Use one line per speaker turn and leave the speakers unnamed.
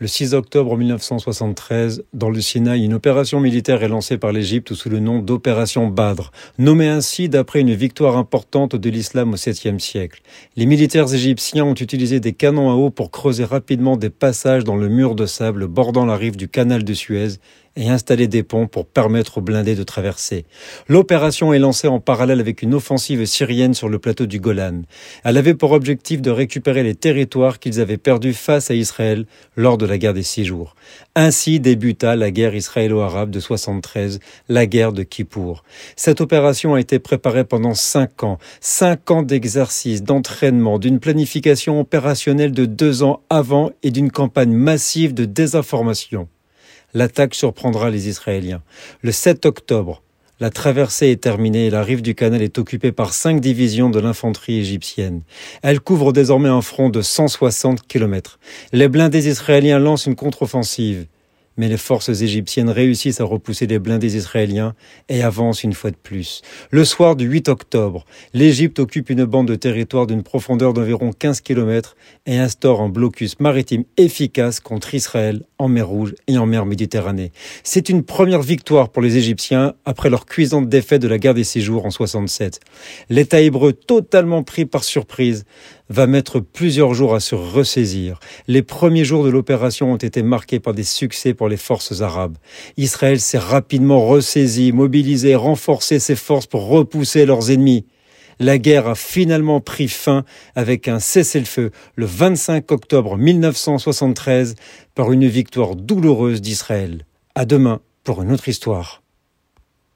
Le 6 octobre 1973, dans le Sinaï, une opération militaire est lancée par l'Égypte sous le nom d'opération Badr, nommée ainsi d'après une victoire importante de l'islam au 7e siècle. Les militaires égyptiens ont utilisé des canons à eau pour creuser rapidement des passages dans le mur de sable bordant la rive du canal de Suez et installer des ponts pour permettre aux blindés de traverser. L'opération est lancée en parallèle avec une offensive syrienne sur le plateau du Golan. Elle avait pour objectif de récupérer les territoires qu'ils avaient perdus face à Israël lors de la guerre des six jours. Ainsi débuta la guerre israélo-arabe de 73, la guerre de Kippour. Cette opération a été préparée pendant cinq ans, cinq ans d'exercice, d'entraînement, d'une planification opérationnelle de deux ans avant et d'une campagne massive de désinformation l'attaque surprendra les Israéliens. Le 7 octobre, la traversée est terminée et la rive du canal est occupée par cinq divisions de l'infanterie égyptienne. Elle couvre désormais un front de 160 kilomètres. Les blindés israéliens lancent une contre-offensive mais les forces égyptiennes réussissent à repousser les blindés israéliens et avancent une fois de plus. Le soir du 8 octobre, l'Égypte occupe une bande de territoire d'une profondeur d'environ 15 km et instaure un blocus maritime efficace contre Israël en mer Rouge et en mer Méditerranée. C'est une première victoire pour les Égyptiens après leur cuisante défaite de la guerre des six jours en 67. L'État hébreu, totalement pris par surprise, va mettre plusieurs jours à se ressaisir. Les premiers jours de l'opération ont été marqués par des succès pour les forces arabes. Israël s'est rapidement ressaisi, mobilisé, renforcé ses forces pour repousser leurs ennemis. La guerre a finalement pris fin avec un cessez-le-feu le 25 octobre 1973 par une victoire douloureuse d'Israël. À demain pour une autre histoire.